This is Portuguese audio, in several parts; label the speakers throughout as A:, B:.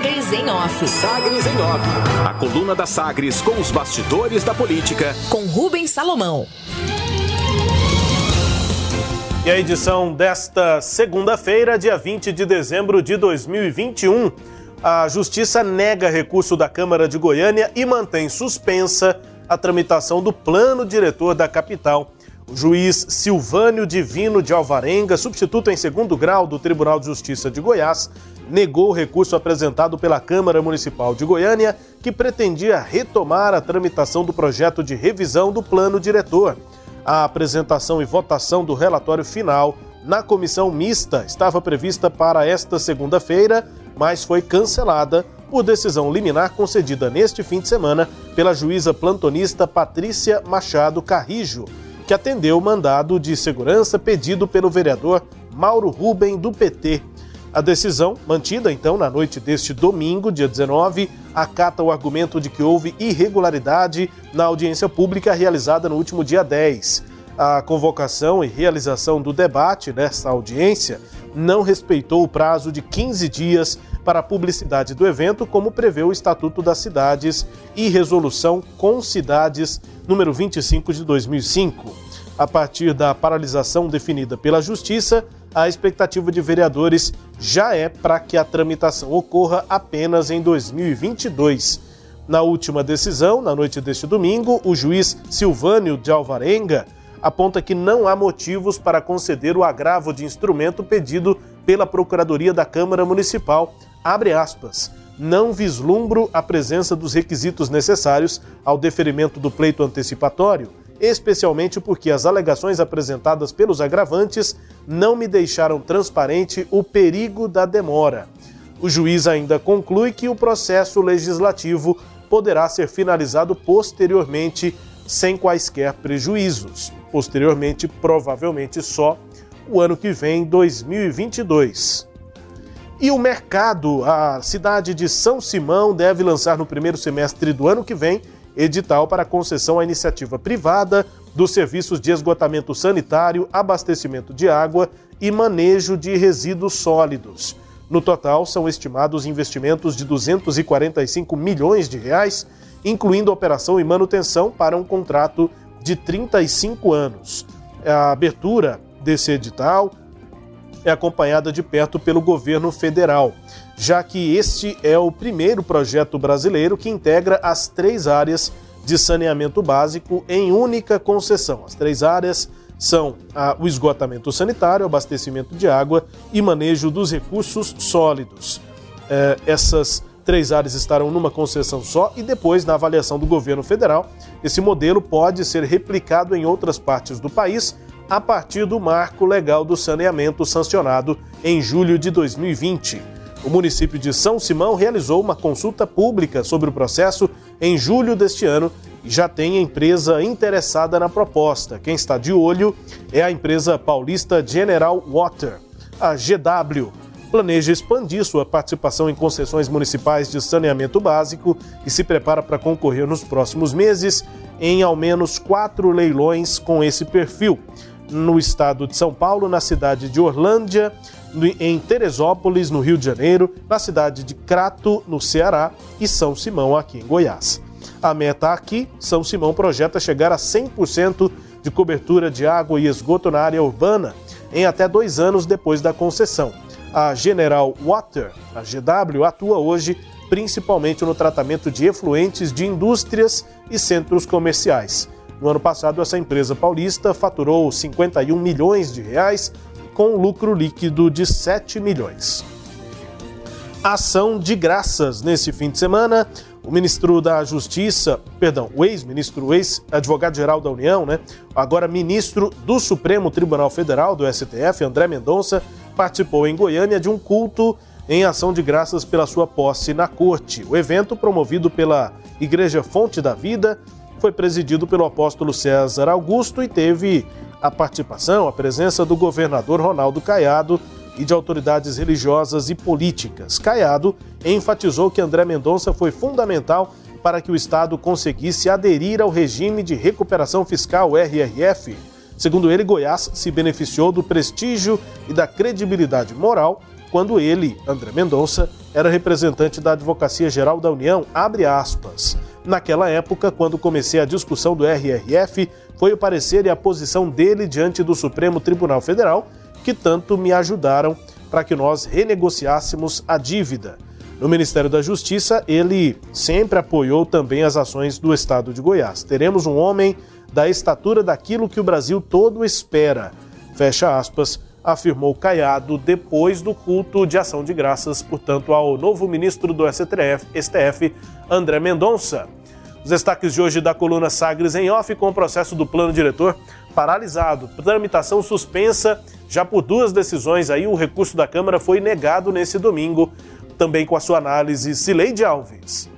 A: Sagres em Off.
B: Sagres em Off. A coluna da Sagres com os bastidores da política.
A: Com Rubens Salomão.
C: E a edição desta segunda-feira, dia 20 de dezembro de 2021. A Justiça nega recurso da Câmara de Goiânia e mantém suspensa a tramitação do plano diretor da capital. Juiz Silvânio Divino de Alvarenga, substituto em segundo grau do Tribunal de Justiça de Goiás, negou o recurso apresentado pela Câmara Municipal de Goiânia, que pretendia retomar a tramitação do projeto de revisão do plano diretor. A apresentação e votação do relatório final na comissão mista estava prevista para esta segunda-feira, mas foi cancelada por decisão liminar concedida neste fim de semana pela juíza plantonista Patrícia Machado Carrijo que atendeu o mandado de segurança pedido pelo vereador Mauro Ruben, do PT. A decisão, mantida então na noite deste domingo, dia 19, acata o argumento de que houve irregularidade na audiência pública realizada no último dia 10. A convocação e realização do debate nesta audiência não respeitou o prazo de 15 dias para a publicidade do evento, como prevê o Estatuto das Cidades e Resolução com Cidades número 25 de 2005. A partir da paralisação definida pela Justiça, a expectativa de vereadores já é para que a tramitação ocorra apenas em 2022. Na última decisão, na noite deste domingo, o juiz Silvânio de Alvarenga aponta que não há motivos para conceder o agravo de instrumento pedido pela Procuradoria da Câmara Municipal. Abre aspas. Não vislumbro a presença dos requisitos necessários ao deferimento do pleito antecipatório, especialmente porque as alegações apresentadas pelos agravantes não me deixaram transparente o perigo da demora. O juiz ainda conclui que o processo legislativo poderá ser finalizado posteriormente sem quaisquer prejuízos. Posteriormente, provavelmente só o ano que vem, 2022. E o mercado, a cidade de São Simão deve lançar no primeiro semestre do ano que vem edital para concessão à iniciativa privada dos serviços de esgotamento sanitário, abastecimento de água e manejo de resíduos sólidos. No total, são estimados investimentos de 245 milhões de reais incluindo operação e manutenção para um contrato de 35 anos. A abertura desse edital é acompanhada de perto pelo governo federal, já que este é o primeiro projeto brasileiro que integra as três áreas de saneamento básico em única concessão. As três áreas são o esgotamento sanitário, abastecimento de água e manejo dos recursos sólidos. É, essas três áreas estarão numa concessão só e depois, na avaliação do governo federal, esse modelo pode ser replicado em outras partes do país a partir do marco legal do saneamento sancionado em julho de 2020. O município de São Simão realizou uma consulta pública sobre o processo em julho deste ano e já tem empresa interessada na proposta. Quem está de olho é a empresa paulista General Water, a GW planeja expandir sua participação em concessões municipais de saneamento básico e se prepara para concorrer nos próximos meses em ao menos quatro leilões com esse perfil. No estado de São Paulo, na cidade de Orlândia, em Teresópolis, no Rio de Janeiro, na cidade de Crato, no Ceará, e São Simão, aqui em Goiás. A meta aqui, São Simão projeta chegar a 100% de cobertura de água e esgoto na área urbana em até dois anos depois da concessão. A General Water, a GW, atua hoje principalmente no tratamento de efluentes de indústrias e centros comerciais. No ano passado, essa empresa paulista faturou 51 milhões de reais com lucro líquido de 7 milhões. Ação de graças nesse fim de semana. O ministro da Justiça, perdão, o ex-ministro, ex-advogado-geral da União, né? Agora ministro do Supremo Tribunal Federal, do STF, André Mendonça, participou em Goiânia de um culto em ação de graças pela sua posse na corte. O evento, promovido pela Igreja Fonte da Vida, foi presidido pelo apóstolo César Augusto e teve a participação, a presença do governador Ronaldo Caiado e de autoridades religiosas e políticas. Caiado enfatizou que André Mendonça foi fundamental para que o Estado conseguisse aderir ao regime de recuperação fiscal RRF Segundo ele, Goiás se beneficiou do prestígio e da credibilidade moral quando ele, André Mendonça, era representante da Advocacia Geral da União, abre aspas. Naquela época, quando comecei a discussão do RRF, foi o parecer e a posição dele diante do Supremo Tribunal Federal que tanto me ajudaram para que nós renegociássemos a dívida. No Ministério da Justiça, ele sempre apoiou também as ações do Estado de Goiás. Teremos um homem da estatura daquilo que o Brasil todo espera. Fecha aspas, afirmou Caiado depois do culto de ação de graças, portanto, ao novo ministro do STF, STF André Mendonça. Os destaques de hoje da coluna Sagres em off com o processo do plano diretor paralisado, tramitação suspensa já por duas decisões aí, o recurso da Câmara foi negado nesse domingo também com a sua análise, Cileide Alves.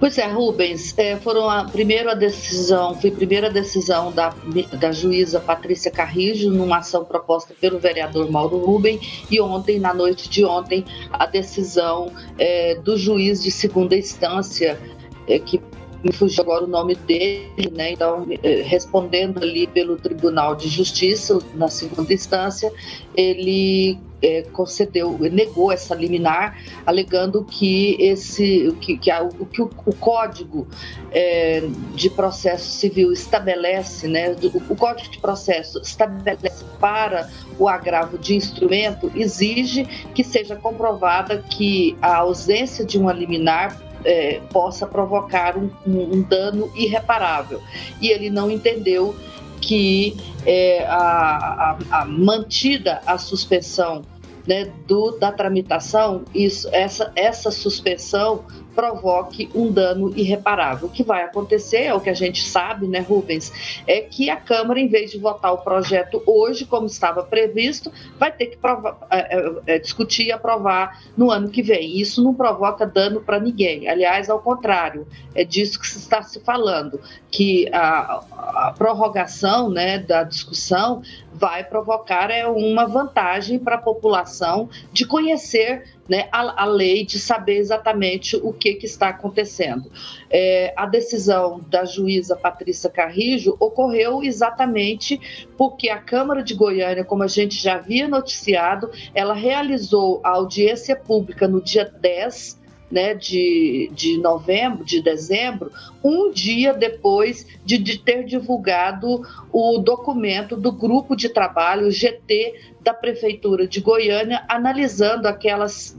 D: Pois é, Rubens, é, foram a primeira decisão, foi a primeira decisão da, da juíza Patrícia Carrijo numa ação proposta pelo vereador Mauro Rubem e ontem, na noite de ontem, a decisão é, do juiz de segunda instância, é, que me fugiu agora o nome dele, né? Então, é, respondendo ali pelo Tribunal de Justiça, na segunda instância, ele é, concedeu, negou essa liminar, alegando que esse, que, que, a, o, que o, o código é, de processo civil estabelece, né, o, o código de processo estabelece para o agravo de instrumento exige que seja comprovada que a ausência de uma liminar é, possa provocar um, um, dano irreparável. E ele não entendeu que é, a, a, a, mantida a suspensão né, do, da tramitação, isso, essa, essa suspensão provoque um dano irreparável. O que vai acontecer, é o que a gente sabe, né, Rubens, é que a Câmara, em vez de votar o projeto hoje, como estava previsto, vai ter que provar, é, é, é discutir e aprovar no ano que vem. Isso não provoca dano para ninguém. Aliás, ao contrário, é disso que se está se falando, que a, a prorrogação né, da discussão vai provocar é, uma vantagem para a população de conhecer né, a, a, lei, de saber exatamente o que, que está acontecendo. É, a decisão da juíza Patrícia Carrijo ocorreu exatamente porque a Câmara de Goiânia, como a gente já havia noticiado, ela realizou a audiência pública no dia 10 né, de, de novembro, de dezembro, um dia depois de, de ter divulgado o documento do grupo de trabalho, GT, da Prefeitura de Goiânia, analisando aquelas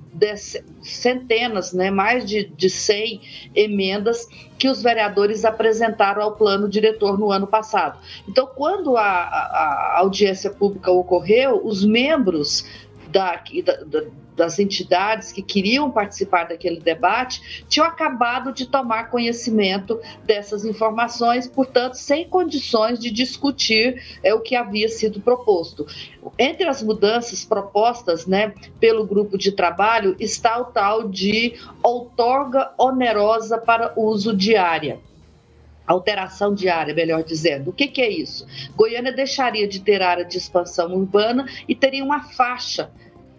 D: centenas, né, mais de, de 100 emendas que os vereadores apresentaram ao plano diretor no ano passado. Então, quando a, a, a audiência pública ocorreu, os membros da, da, das entidades que queriam participar daquele debate tinham acabado de tomar conhecimento dessas informações, portanto, sem condições de discutir é, o que havia sido proposto. Entre as mudanças propostas né, pelo grupo de trabalho está o tal de outorga onerosa para uso diária alteração diária, melhor dizendo. O que, que, é isso? Goiânia deixaria de ter área de expansão urbana e teria uma faixa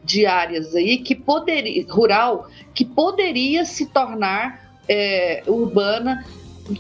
D: de áreas aí que poderia rural que poderia se tornar é, urbana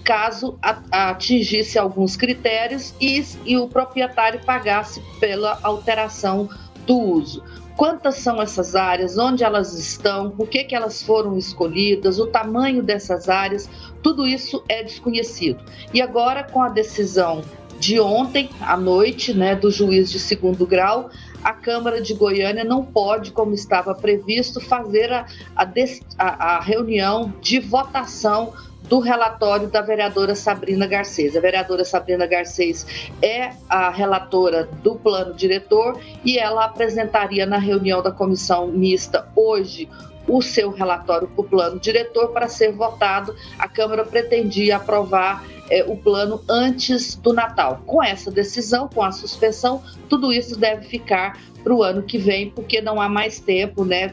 D: caso atingisse alguns critérios e, e o proprietário pagasse pela alteração do uso. Quantas são essas áreas, onde elas estão, por que, que elas foram escolhidas, o tamanho dessas áreas, tudo isso é desconhecido. E agora, com a decisão de ontem à noite, né, do juiz de segundo grau, a Câmara de Goiânia não pode, como estava previsto, fazer a, a, a reunião de votação do relatório da vereadora Sabrina Garcês. A vereadora Sabrina Garcês é a relatora do plano diretor e ela apresentaria na reunião da comissão mista hoje o seu relatório para o plano diretor para ser votado. A Câmara pretendia aprovar é, o plano antes do Natal. Com essa decisão, com a suspensão, tudo isso deve ficar para o ano que vem, porque não há mais tempo, né,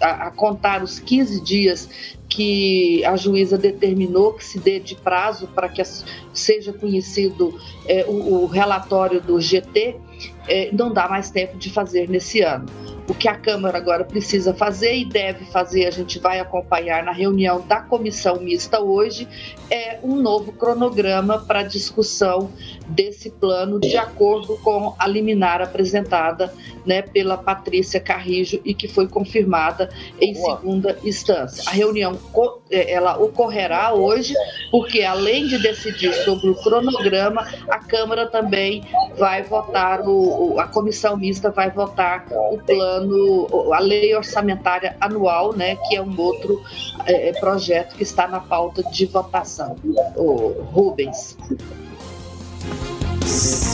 D: a, contar os 15 dias que a juíza determinou que se dê de prazo para que seja conhecido é, o, o, relatório do GT, é, não dá mais tempo de fazer nesse ano. O que a Câmara agora precisa fazer e deve fazer, a gente vai acompanhar na reunião da comissão mista hoje, é um novo cronograma para discussão desse plano de acordo com a liminar apresentada né, pela Patrícia Carrijo e que foi confirmada em segunda instância. A reunião é, ela ocorrerá hoje, porque além de decidir sobre o cronograma, a Câmara também vai votar, o, a comissão mista vai votar o plano, a lei orçamentária anual, né, que é um outro é, projeto que está na pauta de votação. O Rubens.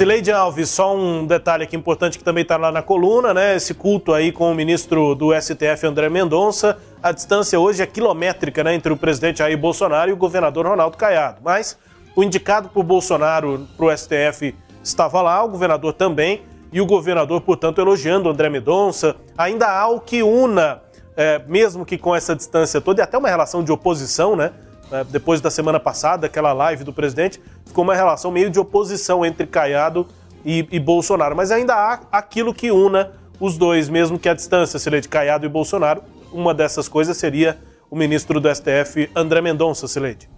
C: Sileide Alves, só um detalhe aqui importante que também está lá na coluna, né? Esse culto aí com o ministro do STF, André Mendonça. A distância hoje é quilométrica, né? Entre o presidente Jair Bolsonaro e o governador Ronaldo Caiado. Mas o indicado por Bolsonaro para o STF estava lá, o governador também, e o governador, portanto, elogiando André Mendonça. Ainda há o que una, é, mesmo que com essa distância toda, e até uma relação de oposição, né? É, depois da semana passada, aquela live do presidente, ficou uma relação meio de oposição entre Caiado e, e Bolsonaro. Mas ainda há aquilo que una os dois, mesmo que a distância seja de Caiado e Bolsonaro. Uma dessas coisas seria o ministro do STF, André Mendonça, Sileide.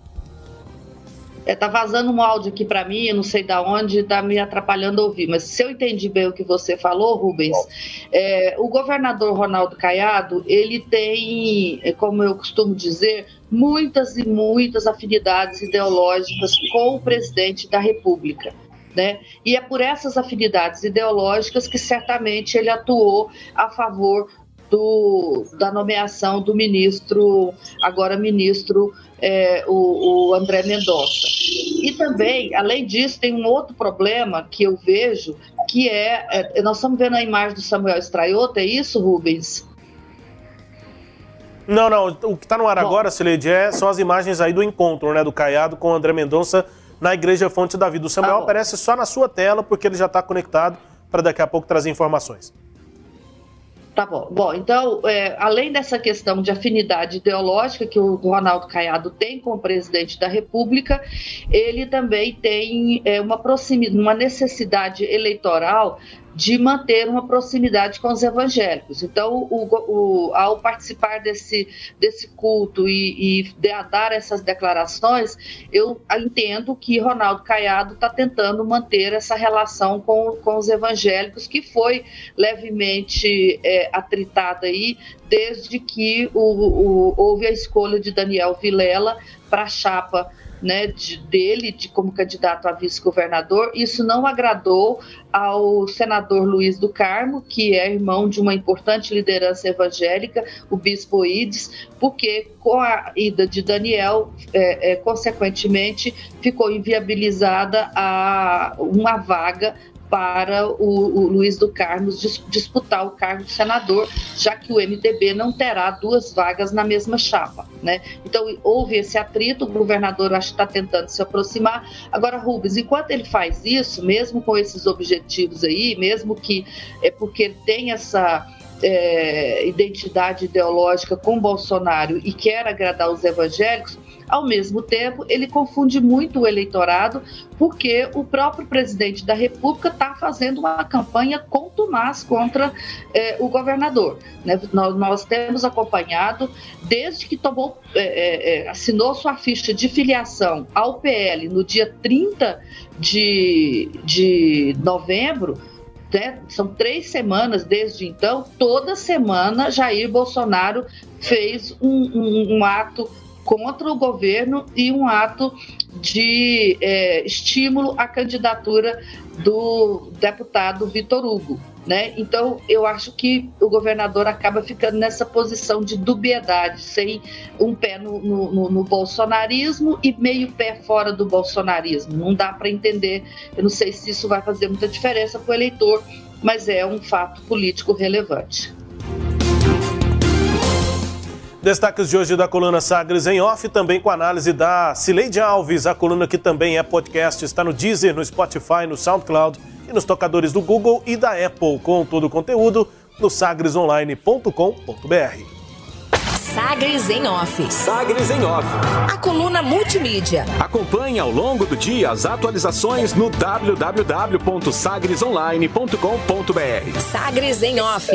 D: É, tá vazando um áudio aqui para mim, eu não sei da onde, tá me atrapalhando a ouvir. Mas se eu entendi bem o que você falou, Rubens, é, o governador Ronaldo Caiado, ele tem, é, como eu costumo dizer, muitas e muitas afinidades ideológicas com o presidente da República. Né? E é por essas afinidades ideológicas que certamente ele atuou a favor do, da nomeação do ministro, agora ministro, é, o, o, André Mendonça. E também, além disso, tem um outro problema que eu vejo, que é, é nós estamos vendo a imagem do Samuel Straiota, é isso, Rubens?
C: Não, não, o que está no ar Bom, agora, Sileide, é, são as imagens aí do encontro, né, do Caiado com o André Mendonça na Igreja Fonte da Vida. O Samuel tá aparece só na sua tela, porque ele já está conectado para daqui a pouco trazer informações.
D: Tá bom. Bom, então, é, além dessa questão de afinidade ideológica que o Ronaldo Caiado tem com o presidente da República, ele também tem é, uma uma necessidade eleitoral de manter uma proximidade com os evangélicos. Então, o, o, ao participar desse, desse culto e, e de, dar essas declarações, eu entendo que Ronaldo Caiado está tentando manter essa relação com, com os evangélicos, que foi levemente é, atritada aí desde que o, houve a escolha de Daniel Vilela para a chapa né, de, dele de, como candidato a vice-governador, isso não agradou ao senador Luiz do Carmo, que é irmão de uma importante liderança evangélica, o bispo Ides, porque com a ida de Daniel, é, é, consequentemente, ficou inviabilizada a, uma vaga para o, o Luiz do Carmo dis, disputar o cargo de senador, já que o MDB não terá duas vagas na mesma chapa. Né? Então, houve esse atrito, o governador acho que está tentando se aproximar. Agora, Rubens, enquanto ele faz isso, mesmo com esses objetivos aí, mesmo que é porque ele tem essa é, identidade ideológica com Bolsonaro e quer agradar os evangélicos, ao mesmo tempo, ele confunde muito o eleitorado, porque o próprio presidente da República está fazendo uma campanha contumaz contra eh, o governador. Né? Nós, nós, temos acompanhado, desde que tomou, eh, eh, assinou sua ficha de filiação ao PL no dia 30 de, de novembro, né? são três semanas desde então, toda semana Jair Bolsonaro fez um, um, um ato contra o governo e um ato de é, estímulo à candidatura do deputado Vitor Hugo. Né? Então, eu acho que o governador acaba ficando nessa posição de dubiedade, sem um pé no, no, no bolsonarismo e meio pé fora do bolsonarismo. Não dá para entender. Eu não sei se isso vai fazer muita diferença para o eleitor, mas é um fato político relevante.
C: Destaques de hoje da coluna Sagres em Off, também com análise da Cileide Alves. A coluna que também é podcast, está no Deezer, no Spotify, no SoundCloud e nos tocadores do Google e da Apple, com todo o conteúdo no sagresonline.com.br.
A: Sagres em Off.
B: Sagres em Off.
A: A coluna multimídia.
B: Acompanhe ao longo do dia as atualizações no www.sagresonline.com.br.
A: Sagres em Off.